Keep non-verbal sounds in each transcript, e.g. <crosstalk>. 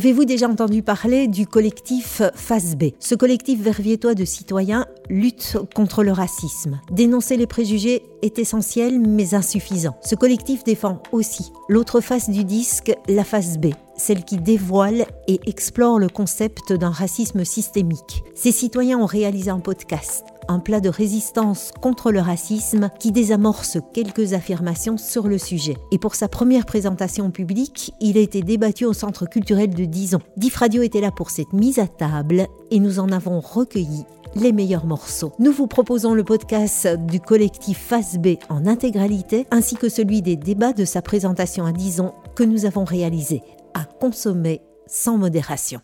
Avez-vous déjà entendu parler du collectif FASB Ce collectif verviétois de citoyens lutte contre le racisme. Dénoncer les préjugés est essentiel mais insuffisant. Ce collectif défend aussi l'autre face du disque, la face B, celle qui dévoile et explore le concept d'un racisme systémique. Ces citoyens ont réalisé un podcast, un plat de résistance contre le racisme qui désamorce quelques affirmations sur le sujet. Et pour sa première présentation publique, il a été débattu au Centre culturel de Dison. Dif Radio était là pour cette mise à table et nous en avons recueilli les meilleurs morceaux. Nous vous proposons le podcast du collectif Face B en intégralité, ainsi que celui des débats de sa présentation à Dison que nous avons réalisé à consommer sans modération.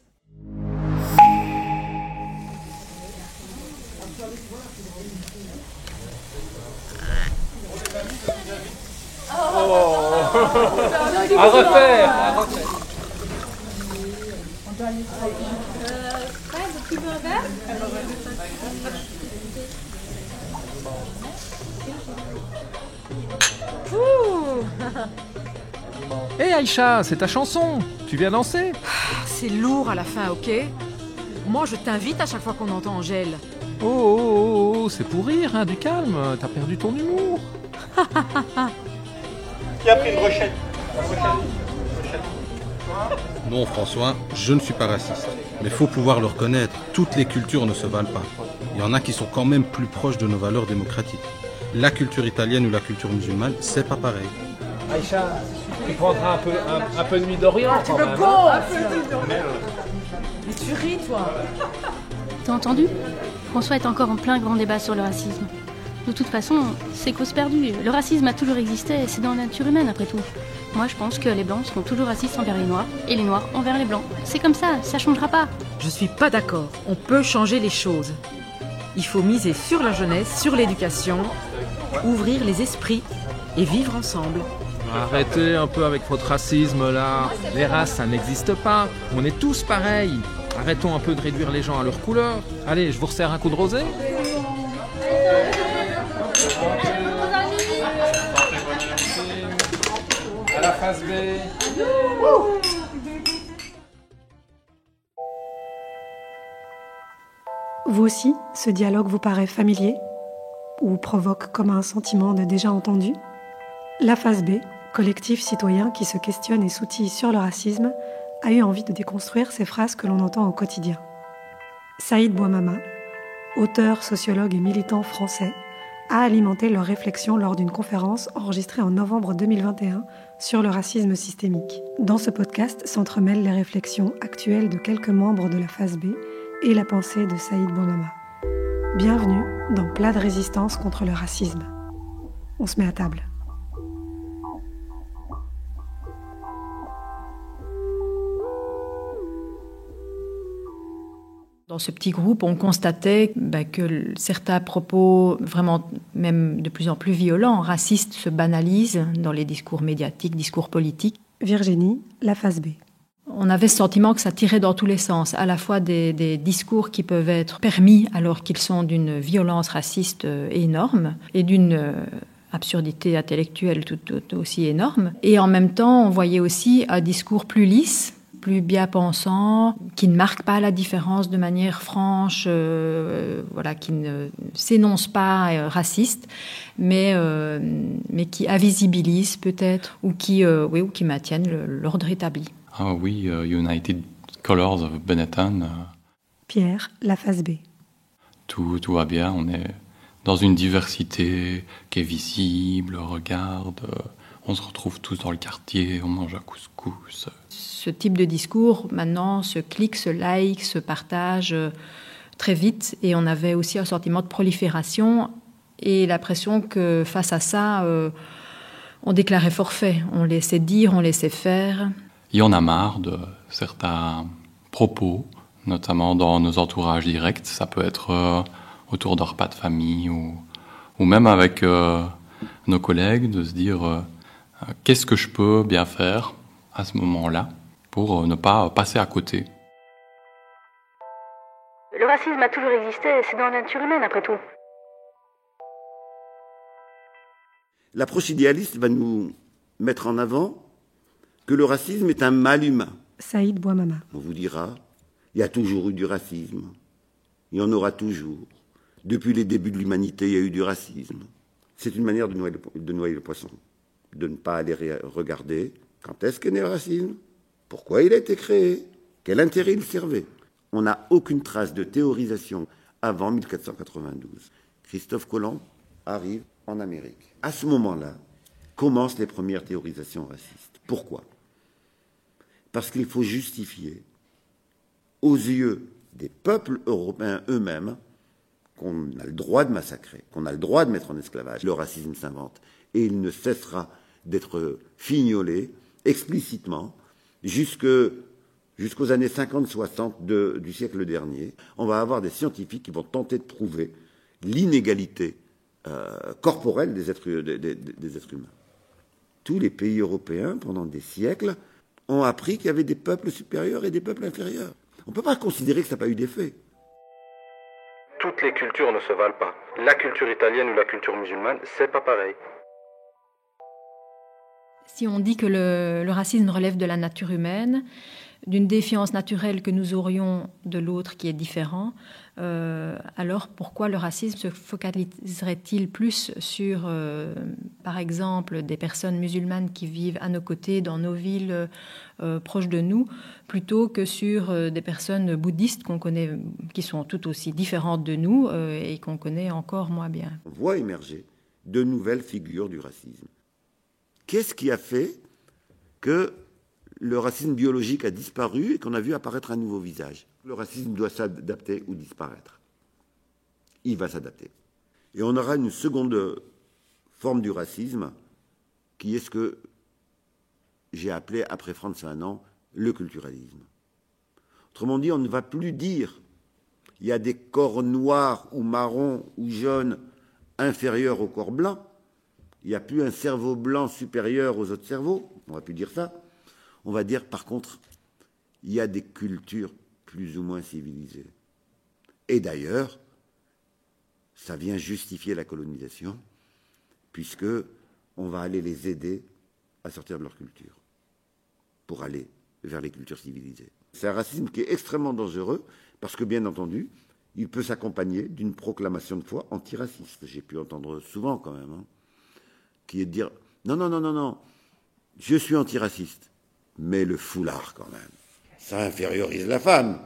À refaire, à refaire. Hé hey Aïcha, c'est ta chanson Tu viens danser C'est lourd à la fin, ok? Moi, je t'invite à chaque fois qu'on entend Angèle. Oh, oh, oh, oh, c'est pour rire, hein, du calme. T'as perdu ton humour. <laughs> Qui a pris une brochette Non, François, je ne suis pas raciste. Mais faut pouvoir le reconnaître, toutes les cultures ne se valent pas. Il y en a qui sont quand même plus proches de nos valeurs démocratiques. La culture italienne ou la culture musulmane, c'est pas pareil. Aïcha, tu prendras un peu, un, peu de nuit d'Orient Tu me gonfles Mais tu ris, toi T'as entendu? François est encore en plein grand débat sur le racisme. De toute façon, c'est cause perdue. Le racisme a toujours existé et c'est dans la nature humaine après tout. Moi, je pense que les blancs seront toujours racistes envers les noirs et les noirs envers les blancs. C'est comme ça, ça changera pas. Je suis pas d'accord. On peut changer les choses. Il faut miser sur la jeunesse, sur l'éducation, ouvrir les esprits et vivre ensemble. Arrêtez un peu avec votre racisme là. Les races, ça n'existe pas. On est tous pareils. Arrêtons un peu de réduire les gens à leur couleur. Allez, je vous resserre un coup de rosé. La face B. Vous aussi, ce dialogue vous paraît familier ou provoque comme un sentiment de déjà entendu La phase B, collectif citoyen qui se questionne et s'outille sur le racisme, a eu envie de déconstruire ces phrases que l'on entend au quotidien. Saïd Bouamama, auteur, sociologue et militant français, a alimenté leur réflexion lors d'une conférence enregistrée en novembre 2021 sur le racisme systémique. Dans ce podcast s'entremêlent les réflexions actuelles de quelques membres de la phase B et la pensée de Saïd Bouamama. Bienvenue dans Plat de résistance contre le racisme. On se met à table. Dans ce petit groupe, on constatait bah, que certains propos, vraiment même de plus en plus violents, racistes, se banalisent dans les discours médiatiques, discours politiques. Virginie, la phase B. On avait ce sentiment que ça tirait dans tous les sens, à la fois des, discours qui peuvent être permis alors qu'ils sont d'une violence raciste euh, énorme et d'une euh, absurdité intellectuelle tout, aussi énorme. Et en même temps, on voyait aussi un discours plus lisse, plus bien pensant, qui ne marque pas la différence de manière franche, euh, voilà, qui ne s'énonce pas raciste, mais, mais qui invisibilise peut-être ou qui, oui, ou qui maintiennent l'ordre établi. Ah oui, euh, United Colors of Benetton. Euh. Pierre, la phase B. Tout, tout va bien, on est dans une diversité qui est visible, regarde, euh, on se retrouve tous dans le quartier, on mange un couscous. Ce type de discours, maintenant, se clique, se like, se partage très vite, et on avait aussi un sentiment de prolifération et l'impression que face à ça, on déclarait forfait, on laissait dire, on laissait faire. Il y en a marre de certains propos, notamment dans nos entourages directs. Ça peut être euh, autour d'un repas de famille ou, même avec euh, nos collègues, de se dire euh, qu'est-ce que je peux bien faire à ce moment-là? Pour ne pas passer à côté. Le racisme a toujours existé, c'est dans la nature humaine après tout. L'approche idéaliste va nous mettre en avant que le racisme est un mal humain, Saïd Bouamama. On vous dira, il y a toujours eu du racisme. Il y en aura toujours. Depuis les débuts de l'humanité, il y a eu du racisme. C'est une manière de noyer, le, de noyer le poisson. De ne pas aller regarder quand est-ce qu'est né le racisme, pourquoi il a été créé, quel intérêt il servait? On n'a aucune trace de théorisation avant 1492. Christophe Colomb arrive en Amérique. À ce moment-là, commencent les premières théorisations racistes. Pourquoi? Parce qu'il faut justifier aux yeux des peuples européens eux-mêmes qu'on a le droit de massacrer, qu'on a le droit de mettre en esclavage. Le racisme s'invente et il ne cessera d'être fignolé explicitement jusqu'aux années 50-60 du siècle dernier. On va avoir des scientifiques qui vont tenter de prouver l'inégalité euh, corporelle des êtres, des êtres humains. Tous les pays européens, pendant des siècles, ont appris qu'il y avait des peuples supérieurs et des peuples inférieurs. On ne peut pas considérer que ça n'a pas eu d'effet. Toutes les cultures ne se valent pas. La culture italienne ou la culture musulmane, c'est pas pareil. Si on dit que le, racisme relève de la nature humaine, d'une défiance naturelle que nous aurions de l'autre qui est différent, euh, alors pourquoi le racisme se focaliserait-il plus sur, euh, par exemple, des personnes musulmanes qui vivent à nos côtés dans nos villes euh, proches de nous, plutôt que sur des personnes bouddhistes qu'on connaît, qui sont tout aussi différentes de nous et qu'on connaît encore moins bien? On voit émerger de nouvelles figures du racisme. Qu'est-ce qui a fait que le racisme biologique a disparu et qu'on a vu apparaître un nouveau visage? Le racisme doit s'adapter ou disparaître. Il va s'adapter. Et on aura une seconde forme du racisme qui est ce que j'ai appelé, après Franz Fanon, le culturalisme. Autrement dit, on ne va plus dire il y a des corps noirs ou marrons ou jaunes inférieurs aux corps blancs il n'y a plus un cerveau blanc supérieur aux autres cerveaux, on va plus dire ça. On va dire par contre, il y a des cultures plus ou moins civilisées. Et d'ailleurs, ça vient justifier la colonisation, puisque on va aller les aider à sortir de leur culture, pour aller vers les cultures civilisées. C'est un racisme qui est extrêmement dangereux, parce que bien entendu, il peut s'accompagner d'une proclamation de foi antiraciste. J'ai pu entendre souvent quand même. Hein qui est de dire non, non, non, non, non, je suis antiraciste, mais le foulard quand même, ça infériorise la femme.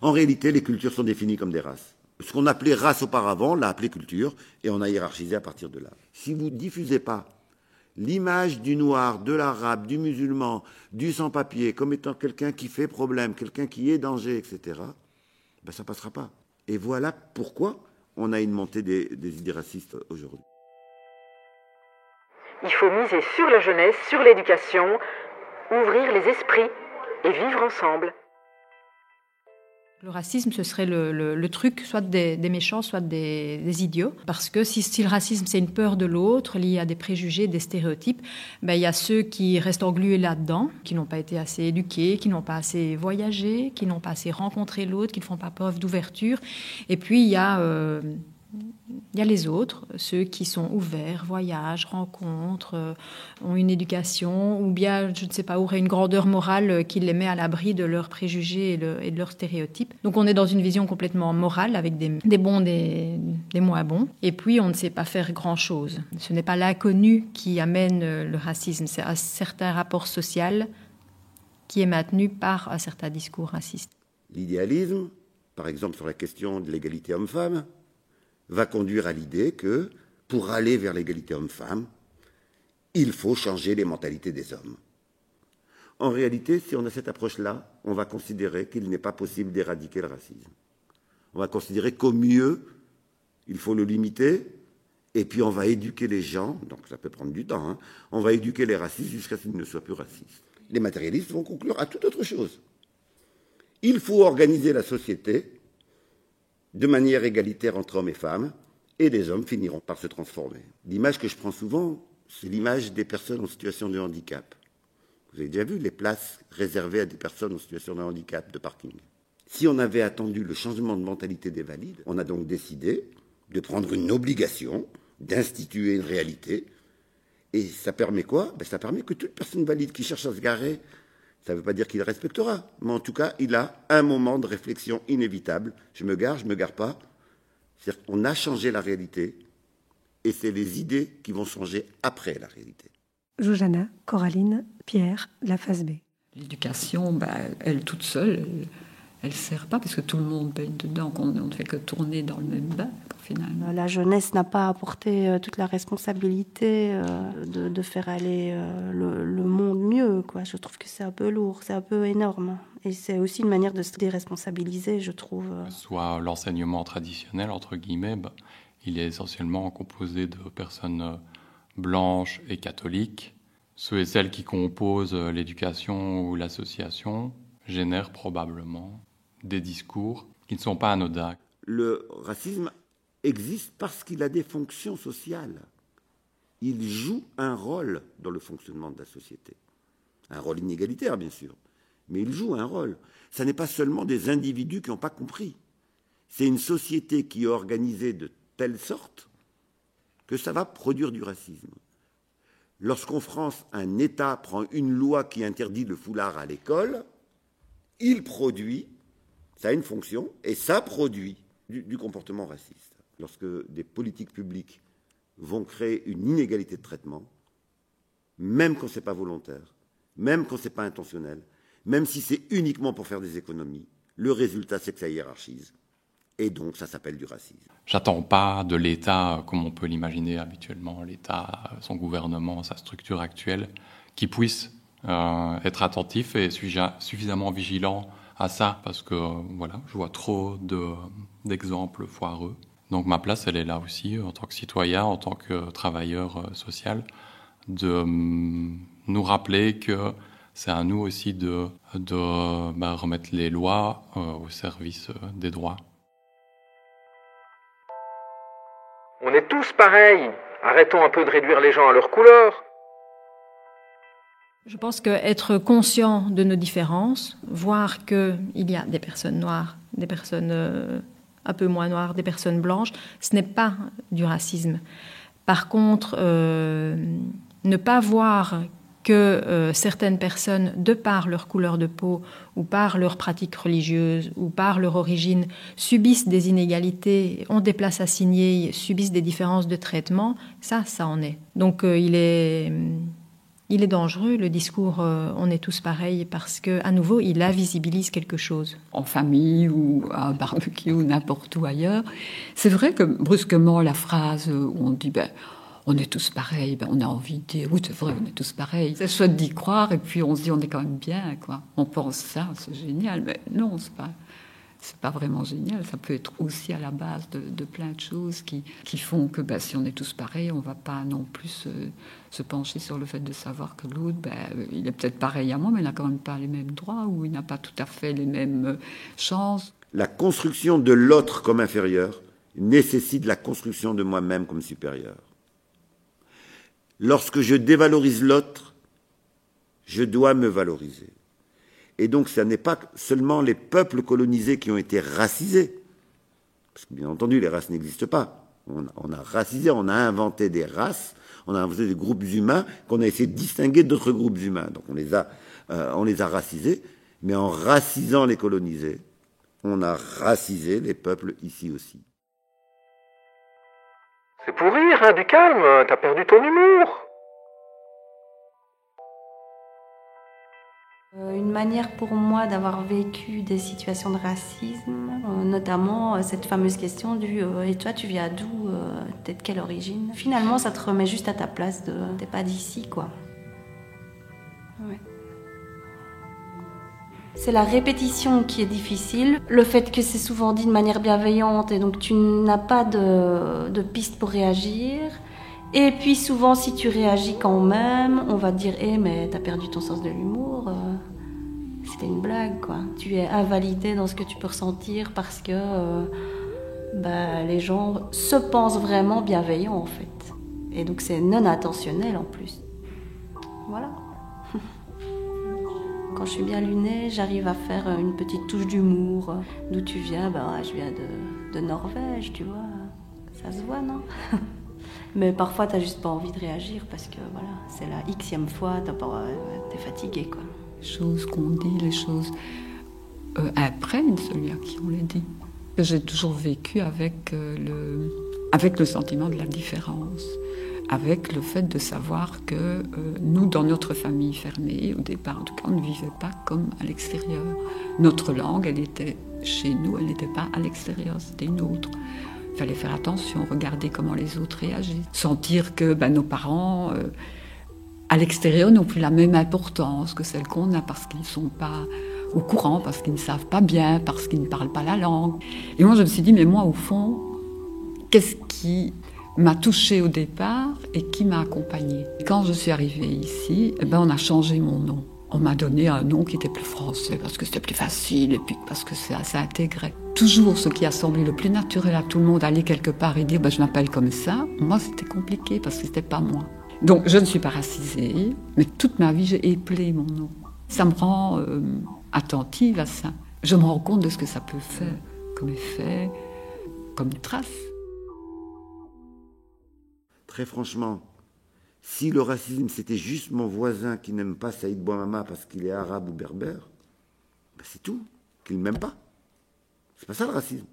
En réalité, les cultures sont définies comme des races. Ce qu'on appelait race auparavant, on l'a appelé culture, et on a hiérarchisé à partir de là. Si vous ne diffusez pas l'image du noir, de l'arabe, du musulman, du sans-papier, comme étant quelqu'un qui fait problème, quelqu'un qui est danger, etc., ben ça ne passera pas. Et voilà pourquoi on a une montée des idées racistes aujourd'hui. Il faut miser sur la jeunesse, sur l'éducation, ouvrir les esprits et vivre ensemble. Le racisme, ce serait le, truc soit des, méchants, soit des, idiots. Parce que si, le racisme, c'est une peur de l'autre, liée à des préjugés, des stéréotypes, ben, il y a ceux qui restent englués là-dedans, qui n'ont pas été assez éduqués, qui n'ont pas assez voyagé, qui n'ont pas assez rencontré l'autre, qui ne font pas preuve d'ouverture. Et puis, il y a... Euh, il y a les autres, ceux qui sont ouverts, voyagent, rencontrent, euh, ont une éducation, ou bien, je ne sais pas, auraient une grandeur morale qui les met à l'abri de leurs préjugés et, de leurs stéréotypes. Donc on est dans une vision complètement morale, avec des, bons, des, des, moins bons. Et puis on ne sait pas faire grand-chose. Ce n'est pas l'inconnu qui amène le racisme, c'est un certain rapport social qui est maintenu par un certain discours raciste. L'idéalisme, par exemple sur la question de l'égalité homme-femme, va conduire à l'idée que pour aller vers l'égalité homme-femme, il faut changer les mentalités des hommes. En réalité, si on a cette approche-là, on va considérer qu'il n'est pas possible d'éradiquer le racisme. On va considérer qu'au mieux, il faut le limiter, et puis on va éduquer les gens, donc ça peut prendre du temps, hein. on va éduquer les racistes jusqu'à ce qu'ils ne soient plus racistes. Les matérialistes vont conclure à toute autre chose. Il faut organiser la société de manière égalitaire entre hommes et femmes, et les hommes finiront par se transformer. L'image que je prends souvent, c'est l'image des personnes en situation de handicap. Vous avez déjà vu les places réservées à des personnes en situation de handicap de parking. Si on avait attendu le changement de mentalité des valides, on a donc décidé de prendre une obligation, d'instituer une réalité. Et ça permet quoi? Ben, Ça permet que toute personne valide qui cherche à se garer Ça ne veut pas dire qu'il respectera, mais en tout cas, il a un moment de réflexion inévitable. Je me gare, je ne me gare pas. C'est-à-dire qu'on a changé la réalité, et c'est les idées qui vont changer après la réalité. Joujana, Coraline, Pierre, la phase B. L'éducation, bah, elle toute seule, elle ne sert pas parce que tout le monde baigne dedans, on ne fait que tourner dans le même bain. Finalement. La jeunesse n'a pas apporté euh, toute la responsabilité euh, de, faire aller euh, le, monde mieux. Quoi. Je trouve que c'est un peu lourd, c'est un peu énorme. Et c'est aussi une manière de se déresponsabiliser, je trouve. Soit l'enseignement traditionnel, entre guillemets, bah, il est essentiellement composé de personnes blanches et catholiques. Ceux et celles qui composent l'éducation ou l'association génèrent probablement des discours qui ne sont pas anodins. Le racisme existe parce qu'il a des fonctions sociales. Il joue un rôle dans le fonctionnement de la société. Un rôle inégalitaire, bien sûr, mais il joue un rôle. Ce n'est pas seulement des individus qui n'ont pas compris. C'est une société qui est organisée de telle sorte que ça va produire du racisme. Lorsqu'en France, un État prend une loi qui interdit le foulard à l'école, il produit ça a une fonction et ça produit du, comportement raciste. Lorsque des politiques publiques vont créer une inégalité de traitement, même quand ce n'est pas volontaire, même quand ce n'est pas intentionnel, même si c'est uniquement pour faire des économies, le résultat c'est que ça hiérarchise. Et donc ça s'appelle du racisme. J'attends pas de l'État, comme on peut l'imaginer habituellement, l'État, son gouvernement, sa structure actuelle, qui puisse euh, être attentif et suffisamment vigilant à ça parce que voilà, je vois trop d'exemples foireux. Donc ma place, elle est là aussi en tant que citoyen, en tant que travailleur euh, social, de hum, nous rappeler que c'est à nous aussi de, de bah, remettre les lois euh, au service euh, des droits. On est tous pareils. Arrêtons un peu de réduire les gens à leur couleur. Je pense qu'être conscient de nos différences, voir qu'il y a des personnes noires, des personnes euh, un peu moins noires, des personnes blanches, ce n'est pas du racisme. Par contre, euh, ne pas voir que euh, certaines personnes, de par leur couleur de peau ou par leur pratique religieuse ou par leur origine, subissent des inégalités, ont des places assignées, subissent des différences de traitement, ça, ça en est. Donc il est il est dangereux, le discours euh, on est tous pareils, parce que à nouveau, il invisibilise quelque chose. En famille ou à un barbecue ou n'importe où ailleurs. C'est vrai que brusquement, la phrase où on dit ben, on est tous pareils, ben, on a envie de dire oui, c'est vrai, on est tous pareils. C'est chouette d'y croire, et puis on se dit on est quand même bien, quoi. On pense ça, c'est génial, mais non, c'est pas c'est pas vraiment génial. Ça peut être aussi à la base de, plein de choses qui, qui font que bah, si on est tous pareils, on va pas non plus se, pencher sur le fait de savoir que l'autre, bah, il est peut-être pareil à moi, mais il n'a quand même pas les mêmes droits ou il n'a pas tout à fait les mêmes euh, chances. La construction de l'autre comme inférieur nécessite la construction de moi-même comme supérieur. Lorsque je dévalorise l'autre, je dois me valoriser. Et donc, ce n'est pas seulement les peuples colonisés qui ont été racisés. Parce que, bien entendu, les races n'existent pas. On, a racisé, on a inventé des races, on a inventé des groupes humains qu'on a essayé de distinguer d'autres groupes humains. Donc, on les a, euh, on les a racisés. Mais en racisant les colonisés, on a racisé les peuples ici aussi. C'est pour rire, hein, du calme, t'as perdu ton humour. Une manière pour moi d'avoir vécu des situations de racisme, euh, notamment euh, cette fameuse question du Et toi, tu viens d'où T'es de quelle origine? Finalement, ça te remet juste à ta place de T'es pas d'ici, quoi. C'est la répétition qui est difficile, le fait que c'est souvent dit de manière bienveillante et donc tu n'as pas de, de piste pour réagir. Et puis souvent, si tu réagis quand même, on va te dire Eh, mais t'as perdu ton sens de l'humour. Euh, c'était une blague, quoi. Tu es invalidé dans ce que tu peux ressentir parce que euh, bah, les gens se pensent vraiment bienveillants, en fait. Et donc, c'est non intentionnel en plus. Voilà. <laughs> Quand je suis bien lunée, j'arrive à faire une petite touche d'humour. D'où tu viens? Ben, je viens de, de Norvège, tu vois. Ça se voit, non? <laughs> Mais parfois, t'as juste pas envie de réagir parce que voilà, c'est la xème fois, t'es fatigué quoi. Les choses qu'on dit, les choses euh, imprègnent celui à qui on les dit. J'ai toujours vécu avec, euh, le, avec le sentiment de la différence, avec le fait de savoir que euh, nous, dans notre famille fermée, au départ en tout cas, on ne vivait pas comme à l'extérieur. Notre langue, elle était chez nous, elle n'était pas à l'extérieur, c'était une autre. Il fallait faire attention, regarder comment les autres réagissent, sentir que ben, nos parents, euh, à l'extérieur, n'ont plus la même importance que celle qu'on a parce qu'ils ne sont pas au courant, parce qu'ils ne savent pas bien, parce qu'ils ne parlent pas la langue. Et moi, je me suis dit, mais moi, au fond, qu'est-ce qui m'a touchée au départ et qui m'a accompagnée? Quand je suis arrivée ici, eh ben, on a changé mon nom. On m'a donné un nom qui était plus français parce que c'était plus facile et puis parce que ça, ça intégrait. Toujours ce qui a semblé le plus naturel à tout le monde, aller quelque part et dire ben, je m'appelle comme ça, moi c'était compliqué parce que c'était pas moi. Donc je ne suis pas racisée, mais toute ma vie j'ai éplé mon nom. Ça me rend euh, attentive à ça. Je me rends compte de ce que ça peut faire comme effet, comme trace. Très franchement, si le racisme c'était juste mon voisin qui n'aime pas Saïd Bouamama parce qu'il est arabe ou berbère, ben c'est tout, qu'il ne m'aime pas. C'est pas ça le racisme.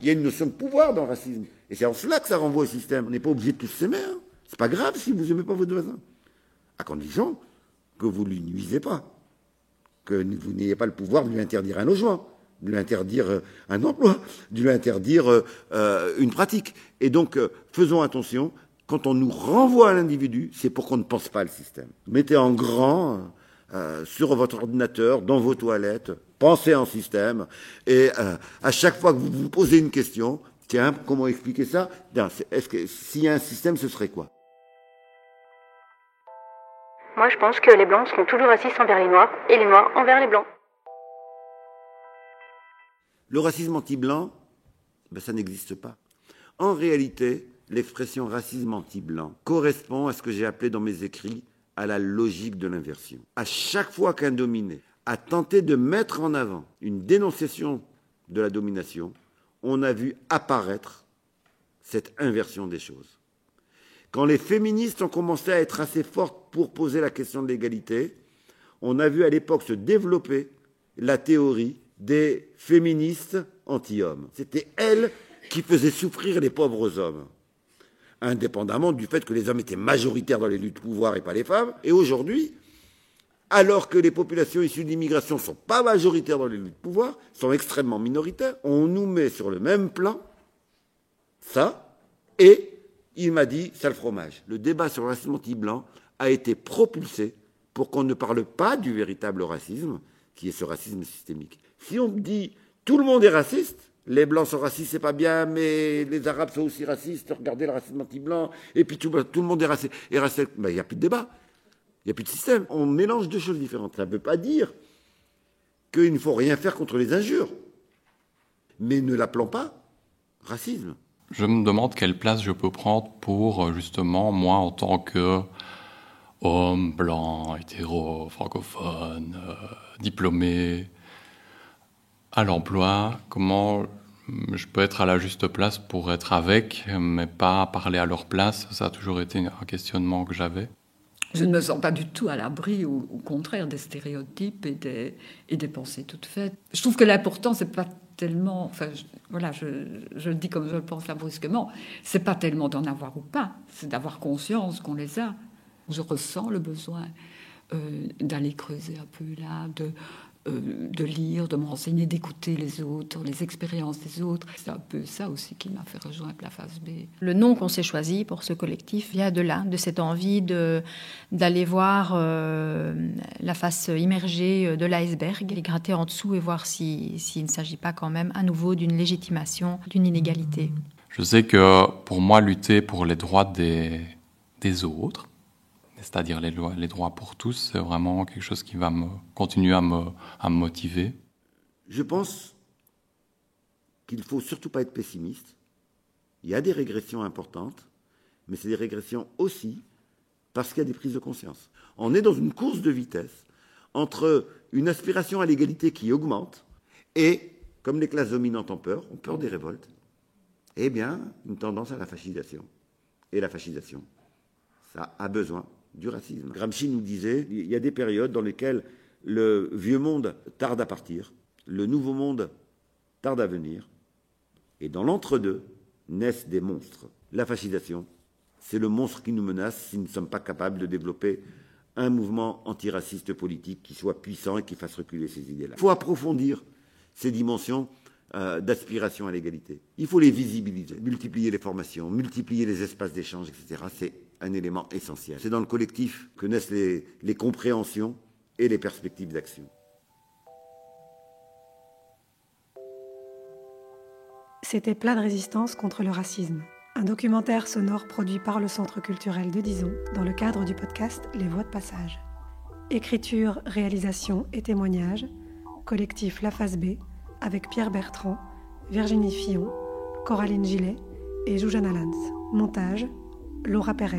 Il y a une notion de pouvoir dans le racisme. Et c'est en cela que ça renvoie au système. On n'est pas obligé de tous s'aimer. Hein. C'est pas grave si vous n'aimez pas votre voisin. À condition que vous ne lui nuisez pas. Que vous n'ayez pas le pouvoir de lui interdire un logement, de lui interdire euh, un emploi, de lui interdire euh, euh, une pratique. Et donc, faisons attention. Quand on nous renvoie à l'individu, c'est pour qu'on ne pense pas le système. Mettez en grand sur votre ordinateur, dans vos toilettes, pensez en système. Et à chaque fois que vous vous posez une question, tiens, comment expliquer ça? Est-ce que s'il y a un système, ce serait quoi? Moi, je pense que les Blancs seront toujours racistes envers les Noirs et les Noirs envers les Blancs. Le racisme anti-blanc, ben, ça n'existe pas. En réalité, l'expression racisme anti-blanc correspond à ce que j'ai appelé dans mes écrits à la logique de l'inversion. À chaque fois qu'un dominé a tenté de mettre en avant une dénonciation de la domination, on a vu apparaître cette inversion des choses. Quand les féministes ont commencé à être assez fortes pour poser la question de l'égalité, on a vu à l'époque se développer la théorie des féministes anti-hommes. C'était elles qui faisaient souffrir les pauvres hommes, indépendamment du fait que les hommes étaient majoritaires dans les luttes de pouvoir et pas les femmes. Et aujourd'hui, alors que les populations issues de l'immigration ne sont pas majoritaires dans les luttes de pouvoir, sont extrêmement minoritaires, on nous met sur le même plan ça et il m'a dit, c'est le fromage. Le débat sur le racisme anti-blanc a été propulsé pour qu'on ne parle pas du véritable racisme, qui est ce racisme systémique. Si on dit, tout le monde est raciste, les blancs sont racistes, c'est pas bien, mais les arabes sont aussi racistes, regardez le racisme anti-blanc, et puis tout, le monde est raciste. Il n'y a plus de débat, il n'y a plus de système. On mélange deux choses différentes. Ça ne veut pas dire qu'il ne faut rien faire contre les injures, mais ne l'appelons pas racisme je me demande quelle place je peux prendre pour euh, justement moi en tant que homme blanc, hétéro, francophone, euh, diplômé, à l'emploi, comment je peux être à la juste place pour être avec, mais pas parler à leur place. Ça a toujours été un questionnement que j'avais. Je ne me sens pas du tout à l'abri, au contraire, des stéréotypes et des, et des pensées toutes faites. Je trouve que l'important, c'est pas tellement, enfin, je, voilà, je, le dis comme je le pense là brusquement, c'est pas tellement d'en avoir ou pas, c'est d'avoir conscience qu'on les a. Je ressens le besoin euh, d'aller creuser un peu là, de, de lire, de me renseigner, d'écouter les autres, les expériences des autres. C'est un peu ça aussi qui m'a fait rejoindre la phase B. Le nom qu'on s'est choisi pour ce collectif vient de là, de cette envie de, d'aller voir euh, la face immergée de l'iceberg, et gratter en dessous et voir s'il ne s'agit pas quand même à nouveau d'une légitimation, d'une inégalité. Je sais que pour moi, lutter pour les droits des, des autres, c'est-à-dire les, les droits pour tous, c'est vraiment quelque chose qui va me continuer à me, à me motiver. Je pense qu'il ne faut surtout pas être pessimiste. Il y a des régressions importantes, mais c'est des régressions aussi parce qu'il y a des prises de conscience. On est dans une course de vitesse entre une aspiration à l'égalité qui augmente et, comme les classes dominantes ont peur, ont peur des révoltes, eh bien, une tendance à la fascisation. Et la fascisation, ça a besoin du racisme. Gramsci nous disait, il y a des périodes dans lesquelles Le vieux monde tarde à partir, le nouveau monde tarde à venir, et dans l'entre-deux naissent des monstres. La fascisation, c'est le monstre qui nous menace si nous ne sommes pas capables de développer un mouvement antiraciste politique qui soit puissant et qui fasse reculer ces idées-là. Il faut approfondir ces dimensions euh, d'aspiration à l'égalité. Il faut les visibiliser, multiplier les formations, multiplier les espaces d'échange, etc. C'est un élément essentiel. C'est dans le collectif que naissent les, compréhensions et les perspectives d'action. C'était Plat de résistance contre le racisme, un documentaire sonore produit par le Centre culturel de Dison dans le cadre du podcast Les Voix de passage. Écriture, réalisation et témoignage, collectif La Phase B, avec Pierre Bertrand, Virginie Fillon, Coraline Gillet et Joujana Lanz. Montage, Laura Pérez.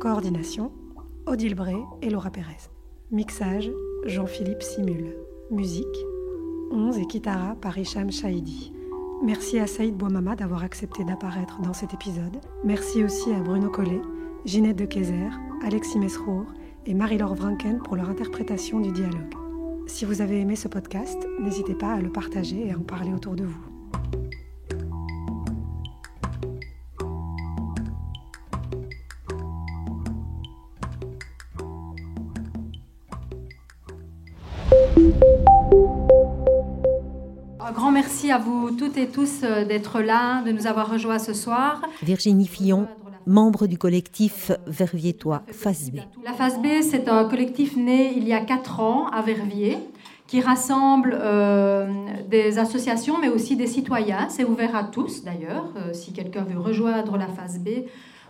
Coordination, Odile Bray et Laura Pérez. Mixage, Jean-Philippe Simule. Musique, 11 et Kitara par Hicham Shahidi. Merci à Saïd Bouamama d'avoir accepté d'apparaître dans cet épisode. Merci aussi à Bruno Collet, Ginette de Kayser, Alexis Mesrour et Marie-Laure Vranken pour leur interprétation du dialogue. Si vous avez aimé ce podcast, n'hésitez pas à le partager et à en parler autour de vous. Grand merci à vous toutes et tous euh, d'être là, de nous avoir rejoints ce soir. Virginie Fillon, membre du collectif Verviers-Toi, Phase B. La Phase B, c'est un collectif né il y a quatre ans à Verviers qui rassemble euh, des associations mais aussi des citoyens. C'est ouvert à tous d'ailleurs. Euh, si quelqu'un veut rejoindre la Phase B,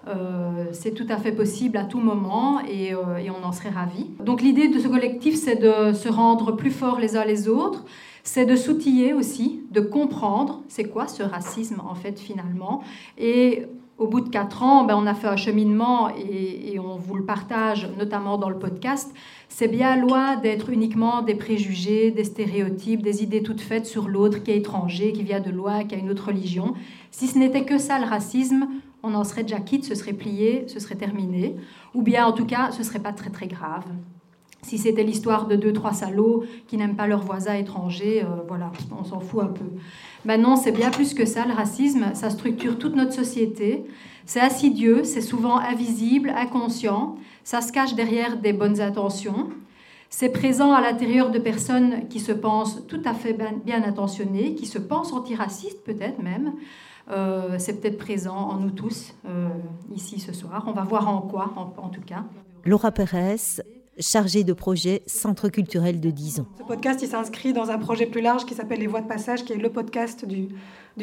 euh, c'est tout à fait possible à tout moment et, et on en serait ravis. Donc l'idée de ce collectif, c'est de se rendre plus forts les uns les autres, c'est de s'outiller aussi, de comprendre c'est quoi ce racisme en fait finalement. Et au bout de quatre ans, ben, on a fait un cheminement et, on vous le partage notamment dans le podcast. C'est bien loin d'être uniquement des préjugés, des stéréotypes, des idées toutes faites sur l'autre qui est étranger, qui vient de loin, qui a une autre religion. Si ce n'était que ça le racisme, on en serait déjà quitte, ce serait plié, ce serait terminé. Ou bien en tout cas, ce serait pas très très grave. Si c'était l'histoire de deux, trois salauds qui n'aiment pas leurs voisins étrangers, euh, voilà, on s'en fout un peu. Ben non, c'est bien plus que ça, le racisme, ça structure toute notre société. C'est assidieux, c'est souvent invisible, inconscient, ça se cache derrière des bonnes intentions. C'est présent à l'intérieur de personnes qui se pensent tout à fait bien intentionnées, qui se pensent antiracistes peut-être même. Euh, c'est peut-être présent en nous tous euh, ici ce soir. On va voir en quoi, en, en tout cas. Laura Pérez, chargée de projet Centre culturel de Dison. Ce podcast s'inscrit dans un projet plus large qui s'appelle Les Voix de Passage, qui est le podcast du,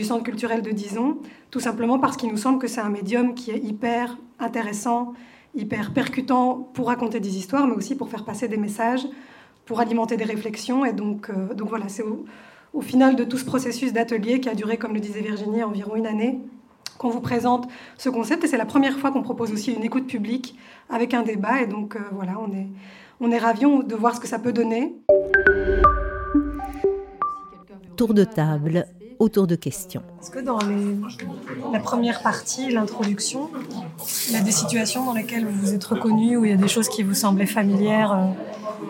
Centre culturel de Dison, tout simplement parce qu'il nous semble que c'est un médium qui est hyper intéressant, hyper percutant pour raconter des histoires, mais aussi pour faire passer des messages, pour alimenter des réflexions. Et donc, euh, voilà, c'est au final de tout ce processus d'atelier qui a duré, comme le disait Virginie, environ une année, qu'on vous présente ce concept. Et c'est la première fois qu'on propose aussi une écoute publique avec un débat. Et donc euh, voilà, on est, on est ravis de voir ce que ça peut donner. Tour de table, autour de questions. Est-ce que dans les, la première partie, l'introduction, il y a des situations dans lesquelles vous vous êtes reconnu, où il y a des choses qui vous semblaient familières euh,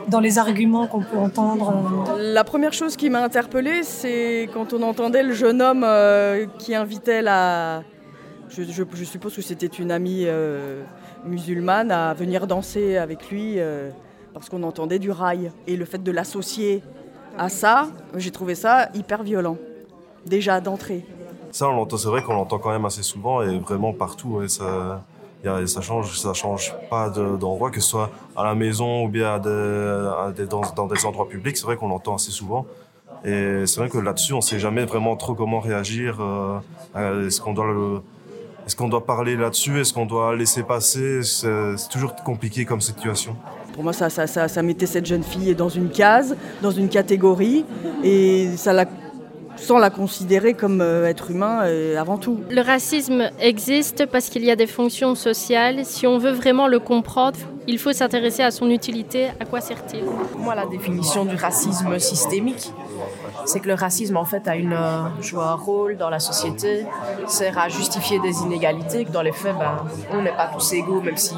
dans les arguments qu'on peut entendre euh... La première chose qui m'a interpellée, c'est quand on entendait le jeune homme euh, qui invitait la... Je, je, je suppose que c'était une amie euh, musulmane à venir danser avec lui euh, parce qu'on entendait du rail. Et le fait de l'associer à ça, j'ai trouvé ça hyper violent, déjà d'entrée. Ça, on l'entend, c'est vrai qu'on l'entend quand même assez souvent et vraiment partout. Et ça, a, ça change, ça change pas d'endroit, de, que ce soit à la maison ou bien dans, des endroits publics. C'est vrai qu'on l'entend assez souvent. Et c'est vrai que là-dessus, on sait jamais vraiment trop comment réagir. Euh, Est-ce qu'on doit est-ce qu'on doit parler là-dessus Est-ce qu'on doit laisser passer C'est toujours compliqué comme situation. Pour moi, ça, ça, ça, ça, mettait cette jeune fille dans une case, dans une catégorie, et ça la, sans la considérer comme euh, être humain euh, avant tout. Le racisme existe parce qu'il y a des fonctions sociales. Si on veut vraiment le comprendre, il faut s'intéresser à son utilité. À quoi sert-il? Moi, la définition du racisme systémique, c'est que le racisme en fait a une, euh, joue un rôle dans la société, sert à justifier des inégalités, que dans les faits, ben, on n'est pas tous égaux, même si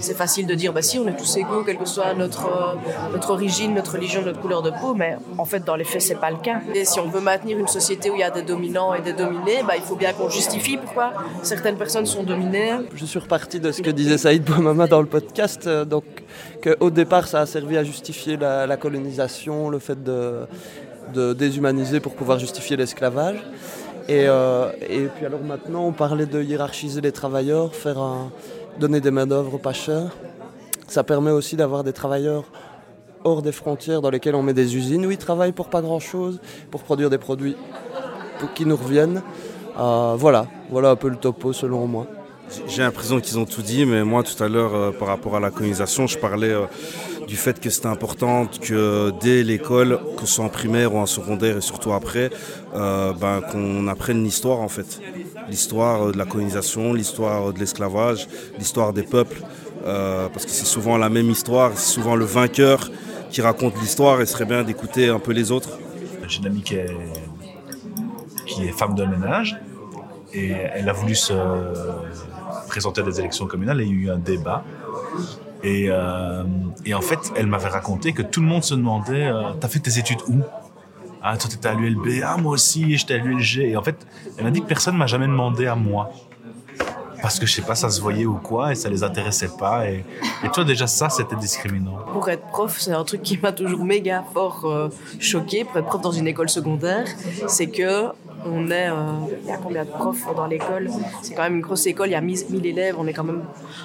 c'est facile de dire, bah si, on est tous égaux, quelle que soit notre, euh, notre origine, notre religion, notre couleur de peau, mais en fait, dans les faits, c'est pas le cas. Et si on veut maintenir une société où il y a des dominants et des dominés, bah, il faut bien qu'on justifie pourquoi certaines personnes sont dominées. Je suis reparti de ce que disait Saïd Boumama dans le podcast, euh, donc qu'au départ, ça a servi à justifier la colonisation, le fait de de déshumaniser pour pouvoir justifier l'esclavage. Et, euh, et, puis alors maintenant, on parlait de hiérarchiser les travailleurs, faire donner des main-d'œuvre pas chères. Ça permet aussi d'avoir des travailleurs hors des frontières dans lesquelles on met des usines où ils travaillent pour pas grand-chose, pour produire des produits qui nous reviennent. Euh, voilà, voilà un peu le topo selon moi. J'ai l'impression qu'ils ont tout dit, mais moi tout à l'heure, euh, par rapport à la colonisation, je parlais du fait que c'était important que dès l'école, que ce soit en primaire ou en secondaire et surtout après, euh, ben, qu'on apprenne l'histoire en fait. L'histoire de la colonisation, l'histoire de l'esclavage, l'histoire des peuples. parce que c'est souvent la même histoire, c'est souvent le vainqueur qui raconte l'histoire et ce serait bien d'écouter un peu les autres. J'ai une amie qui est, qui est femme de ménage et elle a voulu se présenter à des élections communales et il y a eu un débat. Et, euh, et en fait, elle m'avait raconté que tout le monde se demandait euh, T'as fait tes études où? Ah, toi, t'étais à l'ULB. Ah, moi aussi, j'étais à l'ULG. Et en fait, elle m'a dit que personne m'a jamais demandé à moi. Parce que je sais pas, ça se voyait ou quoi, et ça les intéressait pas. Et, et toi, déjà, ça, c'était discriminant. Pour être prof, c'est un truc qui m'a toujours méga fort euh, choqué. Pour être prof dans une école secondaire, c'est que on est, euh, il y a combien de profs dans l'école? C'est quand même une grosse école, il y a 1000 élèves, on est quand même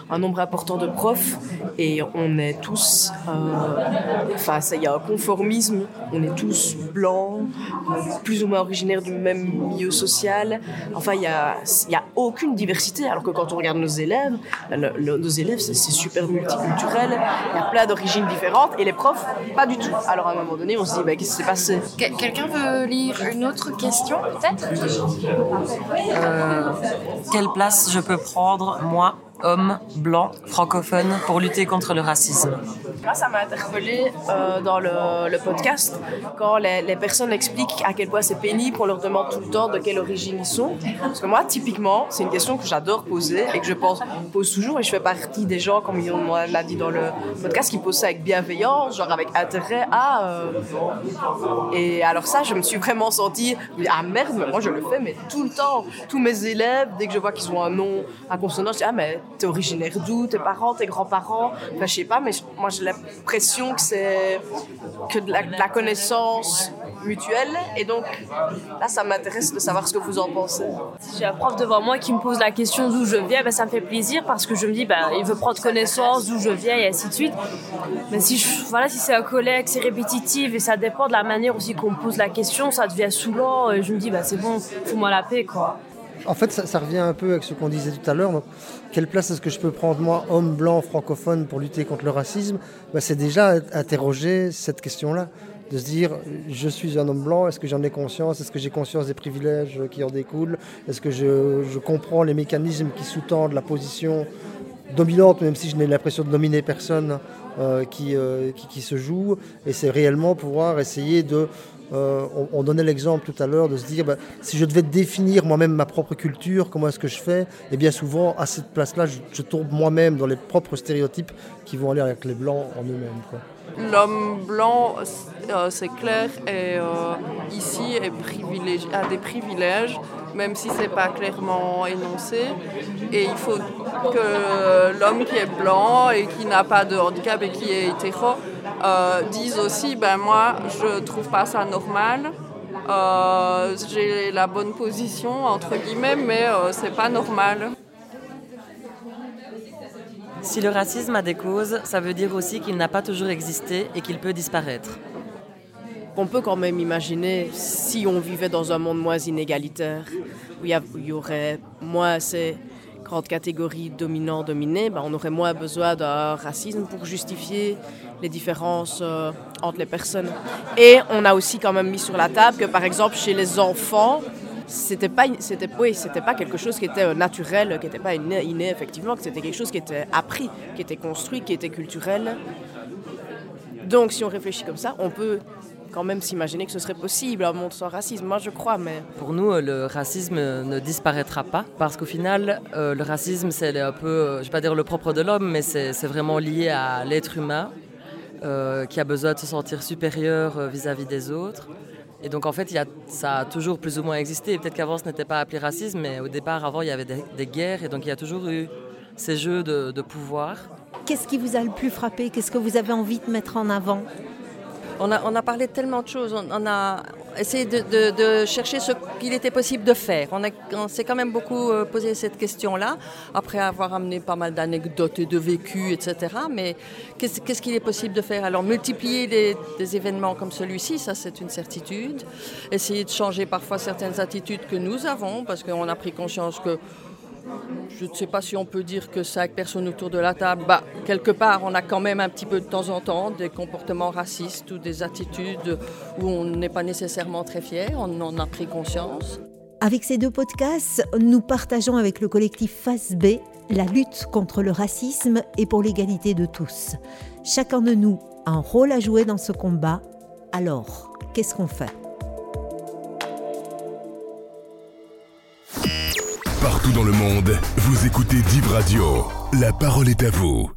un nombre important de profs et on est tous, euh, enfin, il y a un conformisme, on est tous blancs, plus ou moins originaires du même milieu social. Enfin, il n'y a, a aucune diversité, alors que quand on regarde nos élèves, nos élèves, c'est super multiculturel, il y a plein d'origines différentes et les profs, pas du tout. Alors à un moment donné, on se dit, bah, qu'est-ce qui s'est passé? Quelqu'un veut lire une autre question euh, quelle place je peux prendre, moi, homme blanc francophone pour lutter contre le racisme. Moi, ça m'a interpellé euh, dans le, podcast quand les, personnes expliquent à quel point c'est pénible, qu'on leur demande tout le temps de quelle origine ils sont. Parce que moi, typiquement, c'est une question que j'adore poser et que je pense, pose toujours et je fais partie des gens, comme on l'a dit dans le podcast, qui posent ça avec bienveillance, genre avec intérêt à. Euh, et alors, ça, je me suis vraiment sentie, ah merde, mais moi je le fais, mais tout le temps. Tous mes élèves, dès que je vois qu'ils ont un nom à consonance, je dis, ah, mais t'es originaire d'où, tes parents, tes grands-parents, enfin je sais pas, mais moi j'ai l'impression que c'est que de la, connaissance mutuelle et donc là ça m'intéresse de savoir ce que vous en pensez. Si j'ai un prof devant moi qui me pose la question d'où je viens, ben, ça me fait plaisir parce que je me dis ben, il veut prendre connaissance d'où je viens et ainsi de suite. Mais si je, voilà si c'est un collègue, c'est répétitif et ça dépend de la manière aussi qu'on me pose la question, ça devient saoulant et je me dis ben, c'est bon, fous-moi la paix quoi. En fait, ça, revient un peu avec ce qu'on disait tout à l'heure. Quelle place est-ce que je peux prendre, moi, homme blanc francophone, pour lutter contre le racisme? Bah, C'est déjà interroger cette question-là. De se dire, je suis un homme blanc, est-ce que j'en ai conscience? Est-ce que j'ai conscience des privilèges qui en découlent? Est-ce que je, comprends les mécanismes qui sous-tendent la position dominante, même si je n'ai l'impression de dominer personne, euh, euh, qui, qui, se joue? Et c'est réellement pouvoir essayer de euh, on, donnait l'exemple tout à l'heure de se dire, bah, si je devais définir moi-même ma propre culture, comment est-ce que je fais Et eh bien souvent, à cette place-là, je, tombe moi-même dans les propres stéréotypes qui vont aller avec les blancs en eux-mêmes. L'homme blanc, euh, c'est clair, et euh, ici est a des privilèges, même si c'est pas clairement énoncé. Et il faut que l'homme qui est blanc et qui n'a pas de handicap et qui est hétéro euh, disent aussi ben moi je trouve pas ça normal. Euh, j'ai la bonne position entre guillemets, mais euh, c'est pas normal. Si le racisme a des causes, ça veut dire aussi qu'il n'a pas toujours existé et qu'il peut disparaître. On peut quand même imaginer si on vivait dans un monde moins inégalitaire, où il y, aurait moins ces grandes catégories dominants-dominés, ben on aurait moins besoin d'un racisme pour justifier les différences euh, entre les personnes. Et on a aussi quand même mis sur la table que par exemple chez les enfants, c'était pas c'était oui, c'était pas quelque chose qui était euh, naturel, qui n'était pas inné, effectivement, que c'était quelque chose qui était appris, qui était construit, qui était culturel. Donc si on réfléchit comme ça, on peut quand même s'imaginer que ce serait possible un monde sans racisme. Moi, je crois, mais... Pour nous, le racisme ne disparaîtra pas parce qu'au final, euh, le racisme, c'est un peu, euh, je ne vais pas dire le propre de l'homme, mais c'est vraiment lié à l'être humain euh, qui a besoin de se sentir supérieur vis-à-vis des autres. Et donc, en fait, y a, ça a toujours plus ou moins existé. Peut-être qu'avant, ce n'était pas appelé racisme, mais au départ, avant, il y avait des, guerres. Et donc, il y a toujours eu ces jeux de, de pouvoir. Qu'est-ce qui vous a le plus frappé? Qu'est-ce que vous avez envie de mettre en avant? On a, parlé de tellement de choses. On, a essayé de, chercher ce qu'il était possible de faire. On, s'est quand même beaucoup euh, posé cette question-là, après avoir amené pas mal d'anecdotes et de vécus, etc. Mais qu'est-ce qu'il est possible de faire? Alors, multiplier des événements comme celui-ci, ça c'est une certitude. Essayer de changer parfois certaines attitudes que nous avons, parce qu'on a pris conscience que je ne sais pas si on peut dire que cinq personnes autour de la table, bah, quelque part, on a quand même un petit peu de temps en temps des comportements racistes ou des attitudes où on n'est pas nécessairement très fier, on en a pris conscience. Avec ces deux podcasts, nous partageons avec le collectif Face B la lutte contre le racisme et pour l'égalité de tous. Chacun de nous a un rôle à jouer dans ce combat. Alors, qu'est-ce qu'on fait? Partout dans le monde, vous écoutez Div Radio. La parole est à vous.